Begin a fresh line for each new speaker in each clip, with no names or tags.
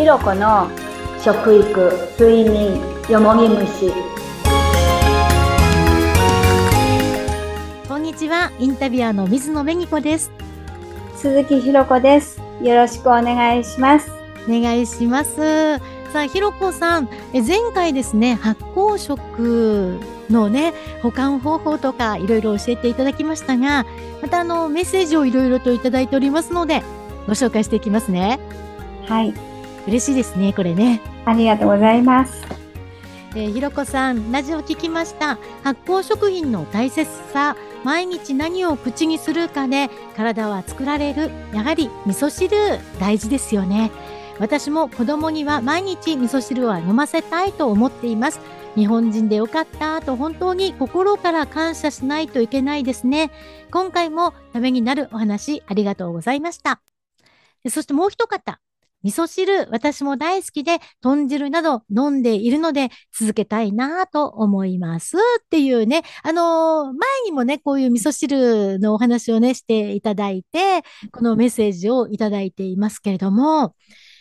ひろこの食育睡眠よもぎ虫。
こんにちはインタビュアーの水野紅子です。
鈴木ひろこです。よろしくお願いします。
お願いします。さあひろこさんえ前回ですね発酵食のね保管方法とかいろいろ教えていただきましたがまたあのメッセージをいろいろといただいておりますのでご紹介していきますね。
はい
嬉しいですねこれね。
ありがとうございます。
えーひろこさんラジオ聞きました。発酵食品の大切さ。毎日何を口にするかで体は作られる。やはり味噌汁。大事ですよね。私も子供には毎日味噌汁は飲ませたいと思っています。日本人でよかったと本当に心から感謝しないといけないですね。今回もためになるお話ありがとうございました。でそしてもう一方味噌汁、私も大好きで、豚汁など飲んでいるので、続けたいなと思います。っていうね、あのー前にもね、こういう味噌汁のお話をね、していただいて、このメッセージをいただいていますけれども、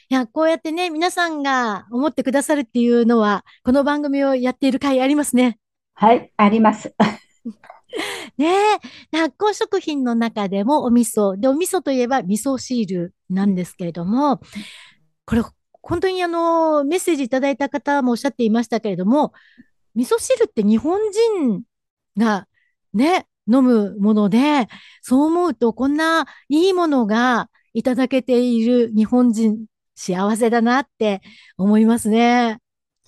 いや、こうやってね、皆さんが思ってくださるっていうのは、この番組をやっている回ありますね。
はいあります
ねえ、発酵食品の中でもお味噌。で、お味噌といえば味噌汁なんですけれども、これ、本当にあの、メッセージいただいた方もおっしゃっていましたけれども、味噌汁って日本人がね、飲むもので、そう思うとこんないいものがいただけている日本人幸せだなって思いますね。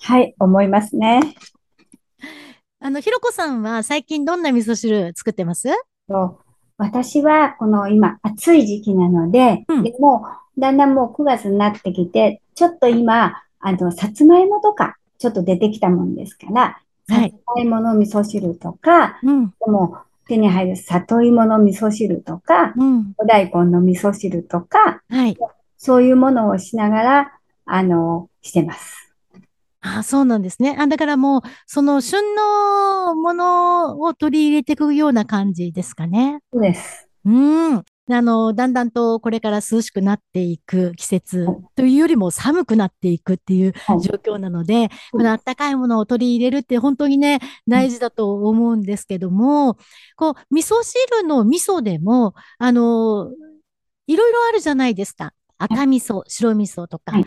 はい思いますね
あの、ひろこさんは最近どんな味噌汁作ってます？
と私はこの今暑い時期なので、
うん。
でもだんだんもう9月になってきて、ちょっと今、あの、さつまいもとかちょっと出てきたもんですから、さ
はい。
つまいもの味噌汁とか、
うん、
でも手に入る里芋の味噌汁とか、
うん、
お大根の味噌汁とか、
はい。
そういうものをしながら、あの、してます。
あ、そうなんですね。あ、だからもう、その旬のものを取り入れていくような感じですかね。
そうです。
うん。あの、だんだんとこれから涼しくなっていく季節というよりも寒くなっていくっていう
はい
状況なので、このあったかいものを取り入れるって本当にね、大事だと思うんですけども、こう、味噌汁の味噌でも、あの、いろいろあるじゃないですか。赤味噌、白味噌とか
はい。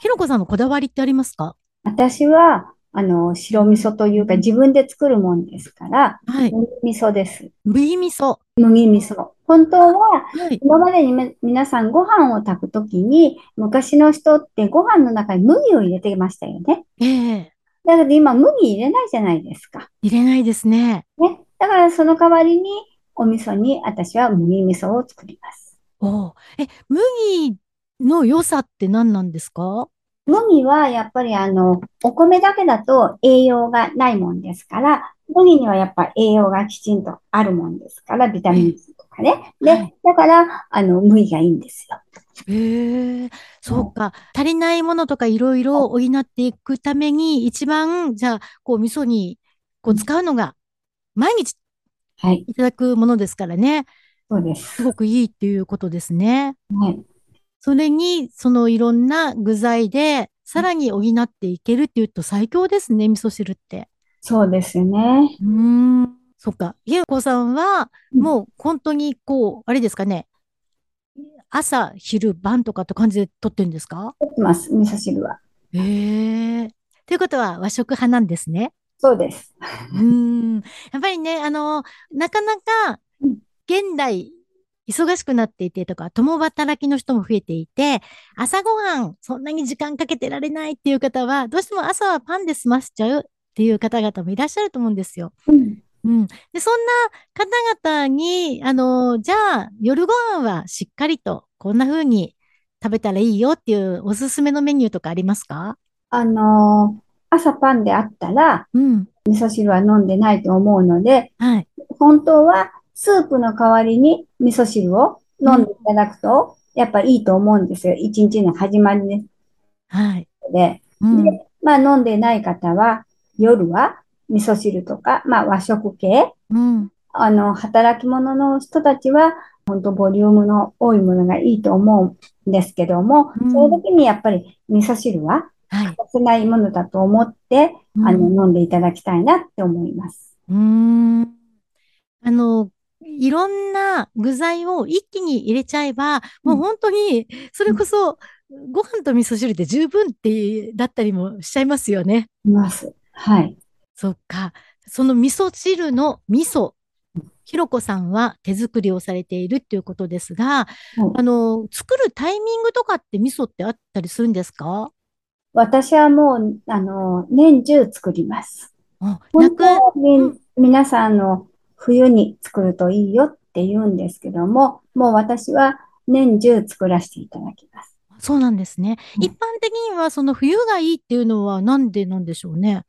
ひろこさんのこだわりってありますか？
私は、あの、白味噌というか自分で作るもんですから、
はい。
麦味噌です。
麦味噌。
麦味噌。本当は、
はい。
今までにめ皆さんご飯を炊くときに、昔の人ってご飯の中に麦を入れてましたよね。
ええ
だけど今麦入れないじゃないですか。
入れないですね。
ね。だからその代わりにお味噌に私は麦味噌を作ります。
おうえ、麦の良さって何なんですか？
麦はやっぱりあの、お米だけだと栄養がないもんですから、麦にはやっぱ栄養がきちんとあるもんですから、ビタミン C とかね。で
はい、
だから、あの、麦がいいんですよ。
へえ、そうか。足りないものとかいろいろ補っていくために、一番、じゃあ、こう、味噌に、こう、使うのが、毎日
はい。
いただくものですからね。
そうです。
すごくいいっていうことですね。
はい。
それに、そのいろんな具材で、さらに補っていけるっていうと最強ですね、味噌汁って。
そうですね。
うーん。そっか。ひろこさんは、
うん
もう本当にこう、あれですかね。朝、昼、晩とかって感じで取ってるんですか？
作ってます、味噌汁は。
へえ。ということは和食派なんですね。
そうです。
うーん。やっぱりね、あの、なかなか
うん、
現代、忙しくなっていてとか、共働きの人も増えていて、朝ごはん、そんなに時間かけてられないっていう方は、どうしても朝はパンで済ませちゃうっていう方々もいらっしゃると思うんですよ。
うん。
うん。で、そんな方々に、あの、じゃあ、夜ご飯はしっかりと、こんな風に食べたらいいよっていうおすすめのメニューとかありますか？
あのー朝パンであったら、
うん。
味噌汁は飲んでないと思うので、
はい。
本当はスープの代わりに味噌汁を飲んでいただくと、やっぱいいと思うんですよ。一日の始まりです
はい。
ので。
うん。
で、まあ飲んでない方は、夜は味噌汁とか、まあ和食系、
うん。
あの、働き者の人たちは、本当ボリュームの多いものがいいと思うですけども、
うん
そういう時にやっぱり味噌汁は
はい。
欠かせないものだと思って、
うん
あの、飲んでいただきたいなって思います。
うーん。あの、いろんな具材を一気に入れちゃえば、もう本当に、それこそ、ご飯と味噌汁で十分って、だったりもしちゃいますよね。
います。はい。
そっか。その味噌汁の味噌。ひろこさんは手作りをされているっていうことですが、あの、作るタイミングとかって味噌ってあったりするんですか？
私はもう、あの、年中作ります。
あ、な
本
く、ん
皆さんの冬に作るといいよって言うんですけども、もう私は年中作らせていただきます。
そうなんですね。
うん
一般的にはその冬がいいっていうのはなんでなんでしょうね。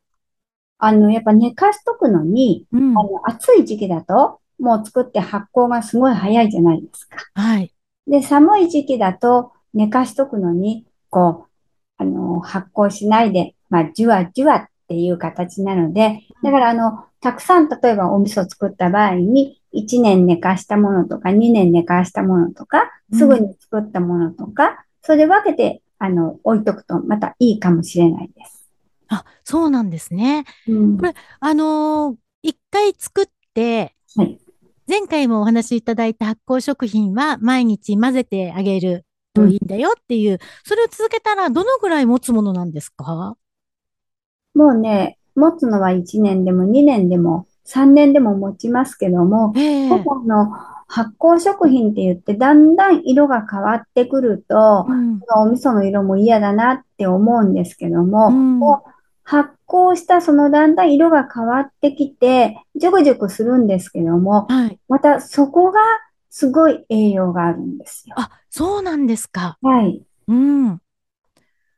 あの、やっぱ寝かしとくのに、
うん。
あの、暑い時期だと、もう作って発酵がすごい早いじゃないですか。
はい。
で、寒い時期だと寝かしとくのに、こう、あの、発酵しないで、まあ、じわじわっていう形なので、だからあの、たくさん例えばお味噌作った場合に、1年寝かしたものとか、2年寝かしたものとか、すぐに作ったものとか、それで分けて、あの、置いとくとまたいいかもしれないです。
あ、そうなんですね。
うん。
これあのー一回作って、
はい。
前回もお話しいただいた発酵食品は毎日混ぜてあげるといいんだよっていう、それを続けたらどのぐらい持つものなんですか？
もうね、持つのは1年でも2年でも3年でも持ちますけども、
ええ
ただあの発酵食品って言ってだんだん色が変わってくると、
うん。
お味噌の色も嫌だなって思うんですけども、
うん
発酵したそのだんだん色が変わってきて、ジュクジュクするんですけども、
はい。
またそこがすごい栄養があるんですよ。
あ、そうなんですか。
はい。
うん。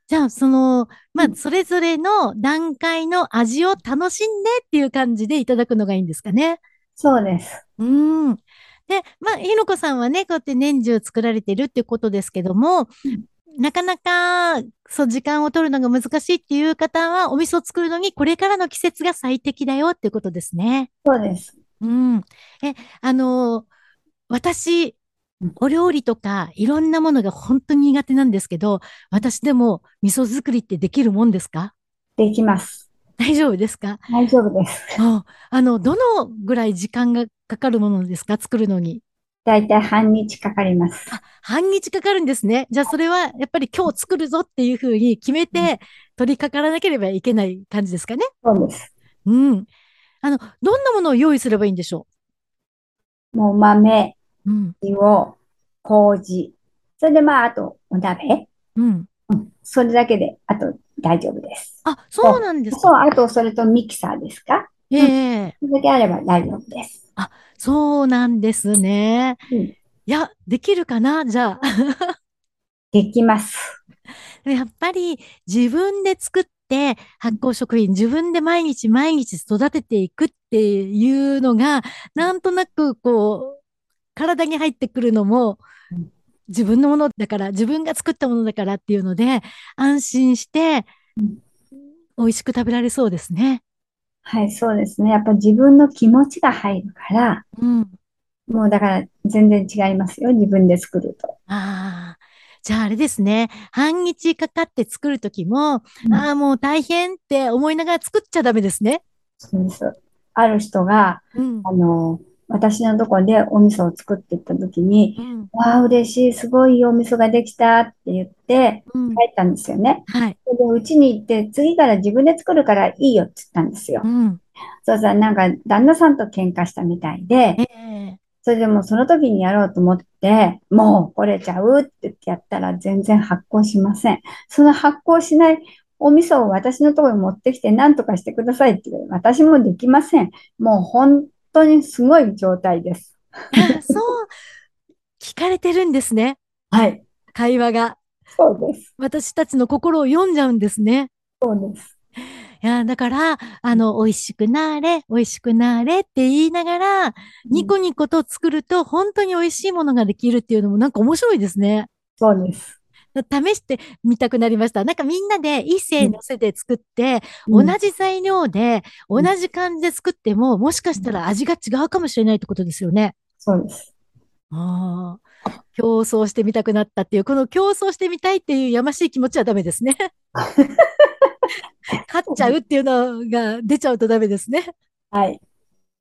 じゃあ、その、まあ
う、ん
それぞれの段階の味を楽しんでっていう感じでいただくのがいいんですかね。
そうです。
うん。で、まあ、ひのこさんはね、こうやって年中作られてるっていうことですけども、
うん
なかなか、そう、時間を取るのが難しいっていう方は、お味噌を作るのにこれからの季節が最適だよっていうことですね。
そうです。
うん。え、あのー私
うん、
お料理とかいろんなものが本当に苦手なんですけど、私でも味噌作りってできるもんですか？
できます。
大丈夫ですか？
大丈夫です。
ああの、どのぐらい時間がかかるものですか？作るのに。
だいたい半日かかります。
あ、半日かかるんですね。じゃあそれはやっぱり今日作るぞっていうふうに決めて取り掛からなければいけない感じですかね？
そうです。
うん。あの、どんなものを用意すればいいんでしょ
もう豆、
ううん。
塩、麹。それでまあ、あとお鍋。
うん。
うん。それだけで、あと大丈夫です。
あ、そうなんです
そう、
か。
あとそれとミキサーですか？
ええ
それだけあれば大丈夫です。
そうなんですね。
うん。
いや、できるかな？じゃあ。
できます。
やっぱり自分で作って発酵食品自分で毎日毎日育てていくっていうのがなんとなくこう体に入ってくるのも
うん
自分のものだから自分が作ったものだからっていうので安心して
うん
美味しく食べられそうですね。
はい、そうですね。やっぱ自分の気持ちが入るから、
うん。
もうだから全然違いますよ。自分で作ると。
ああ。じゃああれですね。半日かかって作るときも、
うん
ああ、もう大変って思いながら作っちゃダメですね。
そうです。ある人が、
うん。
あの、私のとこでお味噌を作っていった時に、
うん。
わあ、嬉しい、すごいいいお味噌ができたって言って
うん。
帰ったんですよね。
はい。
それで、うちに行って、次から自分で作るからいいよって言ったんですよ
う。ん。
そうしたら、なんか、旦那さんと喧嘩したみたいで、
ええ
それでもうその時にやろうと思って、もうこれちゃうって言ってやったら全然発酵しません。その発酵しないお味噌を私のところに持ってきて何とかしてくださいって言う私もできません。もう本当にすごい状態です。
あそう、聞かれてるんですね。
はい。
会話が。
そうです。
私たちの心を読んじゃうんですね。
そうです。
いや、だから、あの、美味しくなーれ、美味しくなーれって言いながら、ニコニコと作ると本当に美味しいものができるっていうのもなんか面白いですね。
そうです。
試してみたくなりました。なんかみんなで一斉のせで作って、
うん
同じ材料で、同
ん
じ感じで作っても、もしかしたら味が違うかもしれないってことですよね。
そうです。
ああ。競争してみたくなったっていう、この競争してみたいっていうやましい気持ちはダメですね。勝っちゃうっていうのが出ちゃうとダメですね。
はい。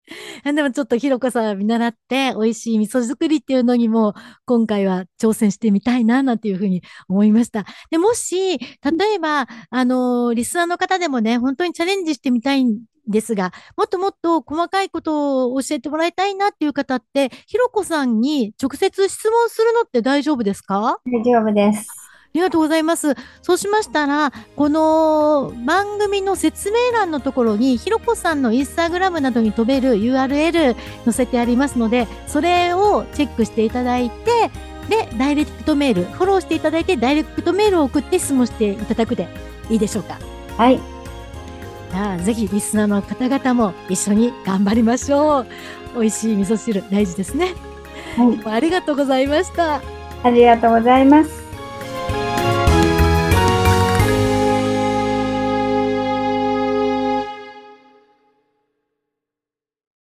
でもちょっとひろこさん見習って美味しい味噌作りっていうのにも今回は挑戦してみたいななんていうふうに思いました。で、もし、例えば、あの、リスナーの方でもね、本当にチャレンジしてみたいんですが、もっともっと細かいことを教えてもらいたいなっていう方って、ひろこさんに直接質問するのって大丈夫ですか？
大丈夫です。
ありがとうございます。そうしましたら、この番組の説明欄のところに、ひろこさんのインスタグラムなどに飛べる URL 載せてありますので、それをチェックしていただいて、で、ダイレクトメール、フォローしていただいて、ダイレクトメールを送って質問していただくでいいでしょうか？
はい。
じゃあ、ぜひリスナーの方々も一緒に頑張りましょう。美味しい味噌汁大事ですね。はい。ありがとうございました。
ありがとうございます。